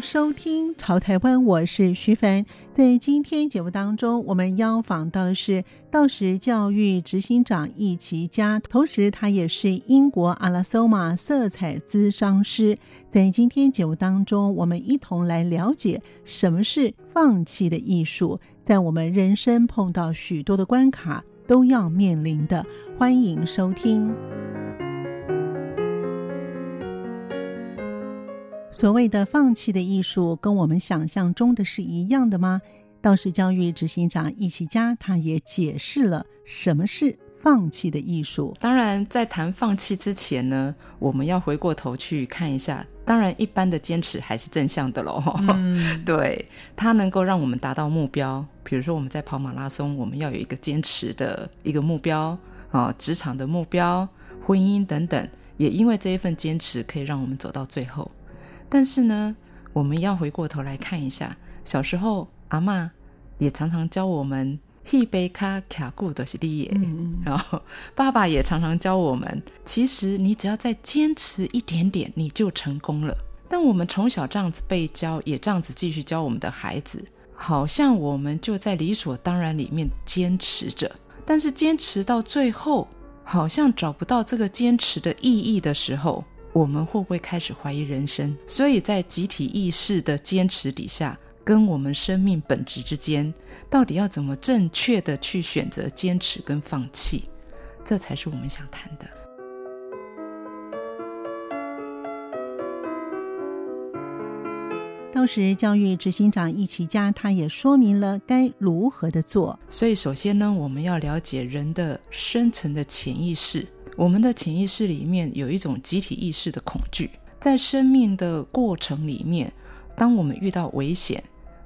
收听《潮台湾》，我是徐凡。在今天节目当中，我们邀访到的是道时教育执行长易启嘉，同时他也是英国阿拉索玛色彩咨商师。在今天节目当中，我们一同来了解什么是放弃的艺术，在我们人生碰到许多的关卡都要面临的。欢迎收听。所谓的放弃的艺术，跟我们想象中的是一样的吗？道时教育执行长易启嘉，他也解释了什么是放弃的艺术。当然，在谈放弃之前呢，我们要回过头去看一下。当然，一般的坚持还是正向的喽。嗯、对，它能够让我们达到目标。比如说，我们在跑马拉松，我们要有一个坚持的一个目标啊，职场的目标、婚姻等等，也因为这一份坚持，可以让我们走到最后。但是呢，我们要回过头来看一下，小时候阿嬷也常常教我们“一杯卡卡固的是利耶”，然后爸爸也常常教我们，其实你只要再坚持一点点，你就成功了。但我们从小这样子被教，也这样子继续教我们的孩子，好像我们就在理所当然里面坚持着，但是坚持到最后，好像找不到这个坚持的意义的时候。我们会不会开始怀疑人生？所以在集体意识的坚持底下，跟我们生命本质之间，到底要怎么正确的去选择坚持跟放弃？这才是我们想谈的。当时教育执行长易启家，他也说明了该如何的做。所以，首先呢，我们要了解人的深层的潜意识。我们的潜意识里面有一种集体意识的恐惧，在生命的过程里面，当我们遇到危险、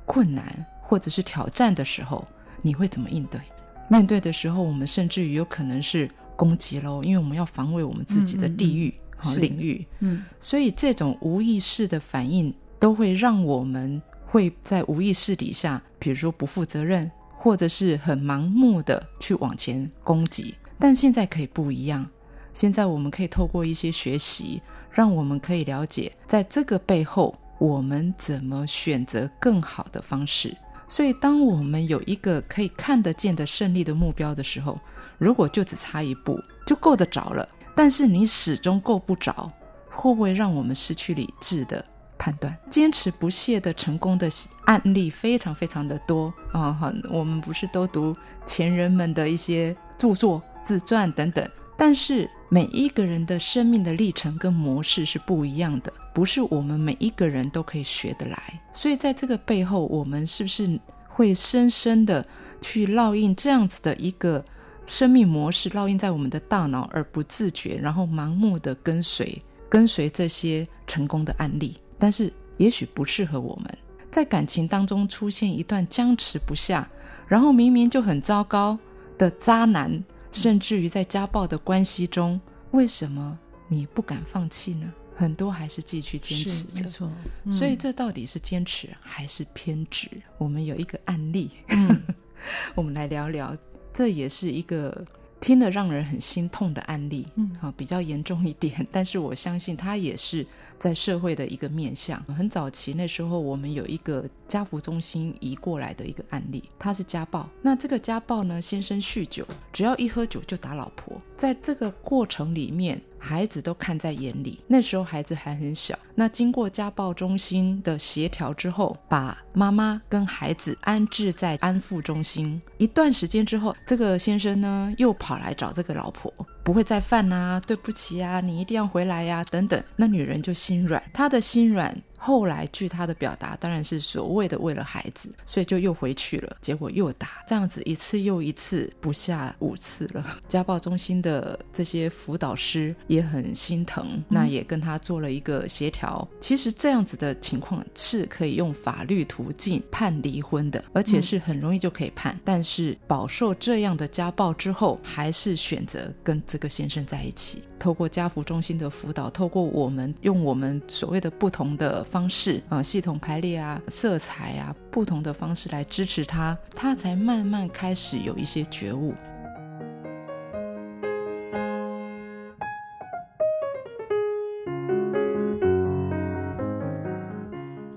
困难或者是挑战的时候，你会怎么应对？面对的时候，我们甚至于有可能是攻击喽，因为我们要防卫我们自己的地域和、嗯嗯、领域。嗯，所以这种无意识的反应都会让我们会在无意识底下，比如说不负责任，或者是很盲目的去往前攻击。但现在可以不一样。现在我们可以透过一些学习，让我们可以了解，在这个背后，我们怎么选择更好的方式。所以，当我们有一个可以看得见的胜利的目标的时候，如果就只差一步，就够得着了。但是你始终够不着，会不会让我们失去理智的判断？坚持不懈的成功的案例非常非常的多啊！好，我们不是都读前人们的一些著作、自传等等，但是。每一个人的生命的历程跟模式是不一样的，不是我们每一个人都可以学得来。所以在这个背后，我们是不是会深深的去烙印这样子的一个生命模式，烙印在我们的大脑而不自觉，然后盲目的跟随跟随这些成功的案例，但是也许不适合我们。在感情当中出现一段僵持不下，然后明明就很糟糕的渣男。甚至于在家暴的关系中，为什么你不敢放弃呢？很多还是继续坚持着。没错，嗯、所以这到底是坚持还是偏执？我们有一个案例，嗯、我们来聊聊。这也是一个。听了让人很心痛的案例，嗯，好，比较严重一点，但是我相信他也是在社会的一个面向。很早期那时候，我们有一个家福中心移过来的一个案例，他是家暴。那这个家暴呢，先生酗酒，只要一喝酒就打老婆，在这个过程里面。孩子都看在眼里，那时候孩子还很小。那经过家暴中心的协调之后，把妈妈跟孩子安置在安抚中心。一段时间之后，这个先生呢又跑来找这个老婆，不会再犯啊，对不起啊，你一定要回来呀，等等。那女人就心软，她的心软后来据他的表达，当然是所谓的为了孩子，所以就又回去了，结果又打，这样子一次又一次，不下五次了。家暴中心的这些辅导师也很心疼，那也跟他做了一个协调。其实这样子的情况是可以用法律途径判离婚的，而且是很容易就可以判。但是饱受这样的家暴之后，还是选择跟这个先生在一起。透过家扶中心的辅导，透过我们用我们所谓的不同的方式啊，系统排列啊，色彩啊，不同的方式来支持他，他才慢慢开始有一些觉悟。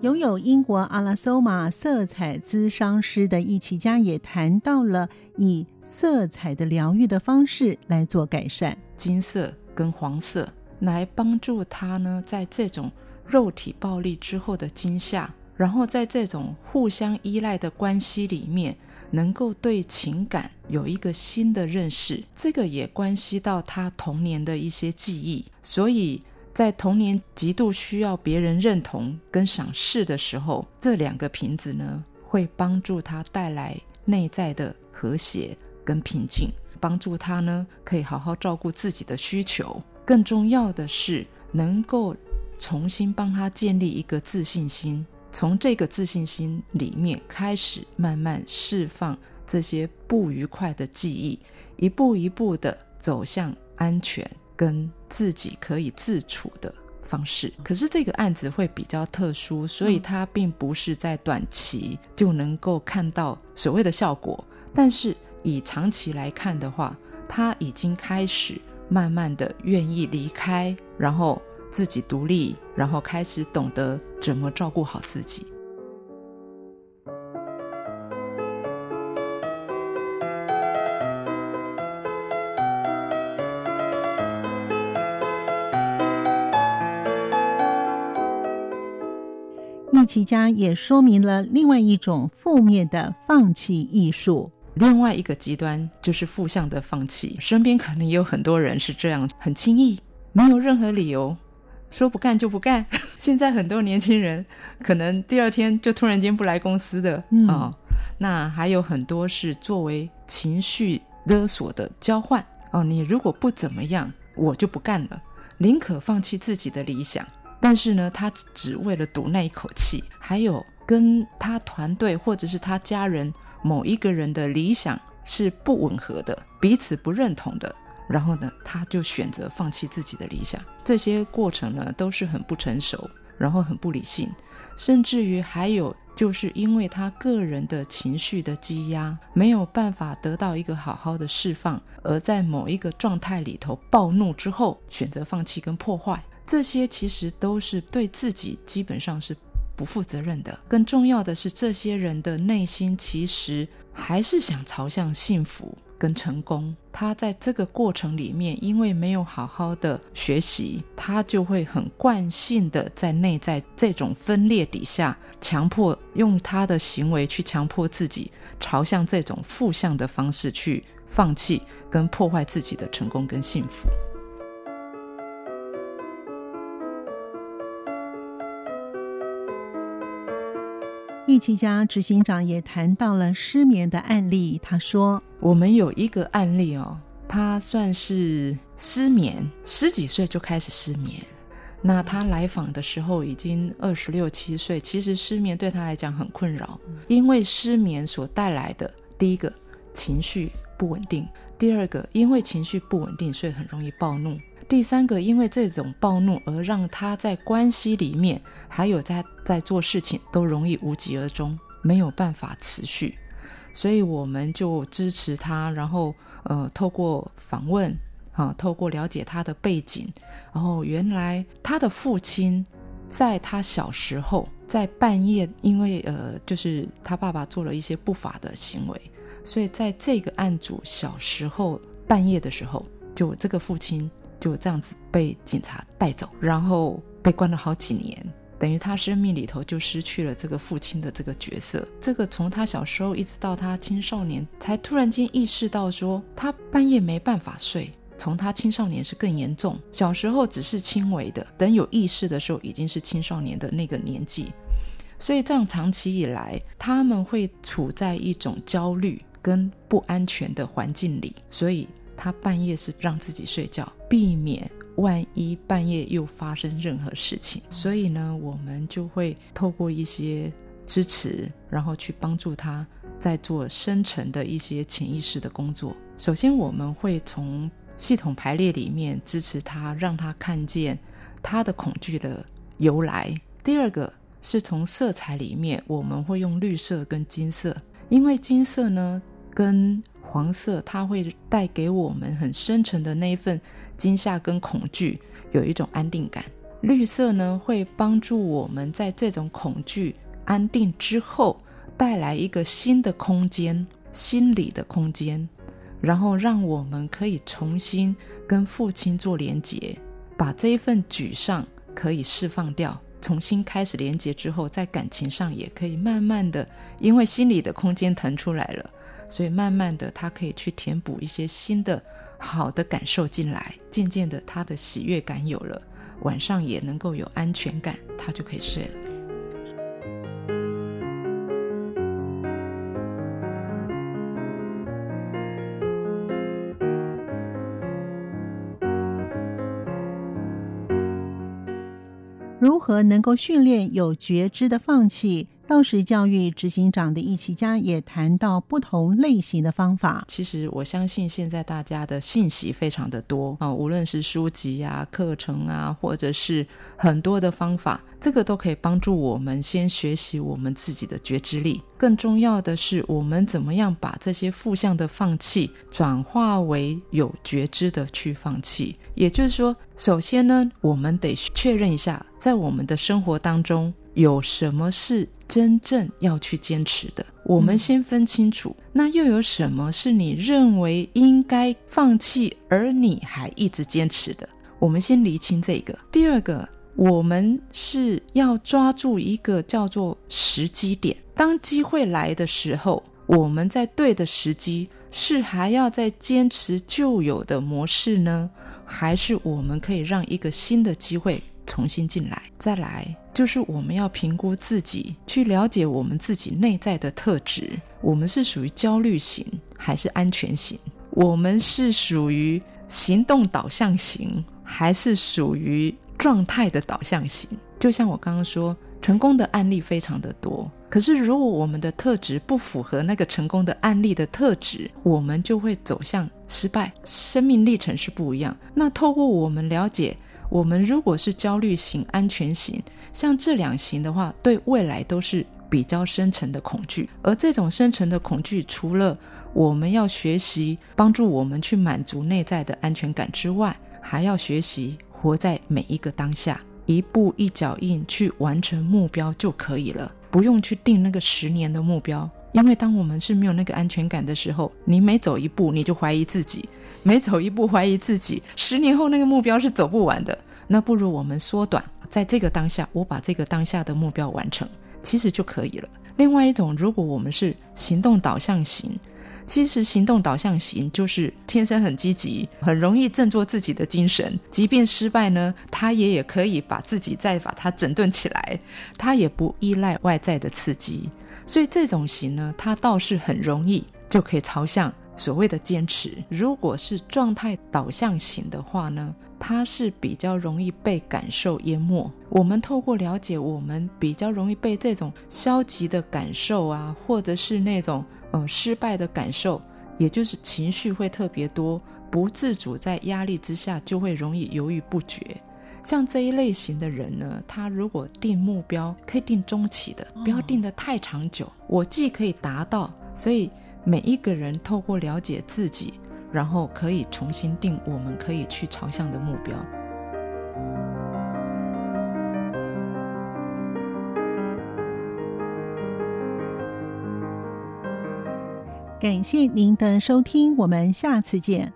拥有英国阿拉索玛色彩咨商师的艺琪家也谈到了以色彩的疗愈的方式来做改善，金色跟黄色来帮助他呢，在这种肉体暴力之后的惊吓，然后在这种互相依赖的关系里面，能够对情感有一个新的认识，这个也关系到他童年的一些记忆，所以。在童年极度需要别人认同跟赏识的时候，这两个瓶子呢，会帮助他带来内在的和谐跟平静，帮助他呢可以好好照顾自己的需求。更重要的是，能够重新帮他建立一个自信心，从这个自信心里面开始慢慢释放这些不愉快的记忆，一步一步的走向安全。跟自己可以自处的方式，可是这个案子会比较特殊，所以它并不是在短期就能够看到所谓的效果。但是以长期来看的话，他已经开始慢慢的愿意离开，然后自己独立，然后开始懂得怎么照顾好自己。艺琪家也说明了另外一种负面的放弃艺术，另外一个极端就是负向的放弃。身边可能也有很多人是这样，很轻易，没有任何理由，说不干就不干。现在很多年轻人可能第二天就突然间不来公司的啊、嗯哦，那还有很多是作为情绪勒索的交换哦。你如果不怎么样，我就不干了，宁可放弃自己的理想。但是呢，他只为了赌那一口气，还有跟他团队或者是他家人某一个人的理想是不吻合的，彼此不认同的，然后呢，他就选择放弃自己的理想。这些过程呢，都是很不成熟，然后很不理性，甚至于还有就是因为他个人的情绪的积压，没有办法得到一个好好的释放，而在某一个状态里头暴怒之后，选择放弃跟破坏。这些其实都是对自己基本上是不负责任的。更重要的是，这些人的内心其实还是想朝向幸福跟成功。他在这个过程里面，因为没有好好的学习，他就会很惯性的在内在这种分裂底下，强迫用他的行为去强迫自己朝向这种负向的方式去放弃跟破坏自己的成功跟幸福。易其家执行长也谈到了失眠的案例。他说：“我们有一个案例哦，他算是失眠，十几岁就开始失眠。那他来访的时候已经二十六七岁。其实失眠对他来讲很困扰，因为失眠所带来的第一个情绪不稳定，第二个因为情绪不稳定，所以很容易暴怒。”第三个，因为这种暴怒而让他在关系里面，还有在在做事情都容易无疾而终，没有办法持续，所以我们就支持他，然后呃，透过访问啊，透过了解他的背景，然后原来他的父亲在他小时候在半夜，因为呃，就是他爸爸做了一些不法的行为，所以在这个案主小时候半夜的时候，就这个父亲。就这样子被警察带走，然后被关了好几年，等于他生命里头就失去了这个父亲的这个角色。这个从他小时候一直到他青少年，才突然间意识到说，他半夜没办法睡，从他青少年是更严重，小时候只是轻微的，等有意识的时候已经是青少年的那个年纪。所以这样长期以来，他们会处在一种焦虑跟不安全的环境里，所以他半夜是让自己睡觉，避免万一半夜又发生任何事情。所以呢，我们就会透过一些支持，然后去帮助他，在做深层的一些潜意识的工作。首先，我们会从系统排列里面支持他，让他看见他的恐惧的由来。第二个是从色彩里面，我们会用绿色跟金色，因为金色呢跟黄色，它会带给我们很深沉的那一份惊吓跟恐惧，有一种安定感。绿色呢会帮助我们在这种恐惧安定之后，带来一个新的空间，心理的空间。然后让我们可以重新跟父亲做连结，把这一份沮丧可以释放掉，重新开始连接之后，在感情上也可以慢慢的，因为心里的空间腾出来了，所以慢慢的他可以去填补一些新的好的感受进来，渐渐的他的喜悦感有了，晚上也能够有安全感，他就可以睡了。何能够训练有觉知的放弃？道时教育执行长的易启嘉也谈到不同类型的方法。其实我相信现在大家的信息非常的多啊，无论是书籍啊、课程啊，或者是很多的方法，这个都可以帮助我们先学习我们自己的觉知力。更重要的是，我们怎么样把这些负向的放弃转化为有觉知的去放弃？也就是说，首先呢，我们得确认一下，在我们的生活当中有什么是。真正要去坚持的，我们先分清楚。嗯、那又有什么是你认为应该放弃，而你还一直坚持的？我们先厘清这个。第二个，我们是要抓住一个叫做时机点。当机会来的时候，我们在对的时机，是还要再坚持旧有的模式呢，还是我们可以让一个新的机会重新进来？再来。就是我们要评估自己，去了解我们自己内在的特质。我们是属于焦虑型还是安全型？我们是属于行动导向型还是属于状态的导向型？就像我刚刚说，成功的案例非常的多。可是如果我们的特质不符合那个成功的案例的特质，我们就会走向失败。生命历程是不一样。那透过我们了解。我们如果是焦虑型、安全型，像这两型的话，对未来都是比较深层的恐惧。而这种深层的恐惧，除了我们要学习帮助我们去满足内在的安全感之外，还要学习活在每一个当下，一步一脚印去完成目标就可以了，不用去定那个十年的目标。因为当我们是没有那个安全感的时候，你每走一步你就怀疑自己，每走一步怀疑自己，十年后那个目标是走不完的。那不如我们缩短，在这个当下，我把这个当下的目标完成，其实就可以了。另外一种，如果我们是行动导向型，其实行动导向型就是天生很积极，很容易振作自己的精神，即便失败呢，他也也可以把自己再把它整顿起来，他也不依赖外在的刺激。所以这种型呢，它倒是很容易就可以朝向所谓的坚持。如果是状态导向型的话呢，它是比较容易被感受淹没。我们透过了解，我们比较容易被这种消极的感受啊，或者是那种呃失败的感受，也就是情绪会特别多，不自主在压力之下就会容易犹豫不决。像这一类型的人呢，他如果定目标，可以定中期的，不要定得太长久。我既可以达到，所以每一个人透过了解自己，然后可以重新定我们可以去朝向的目标。感谢您的收听，我们下次见。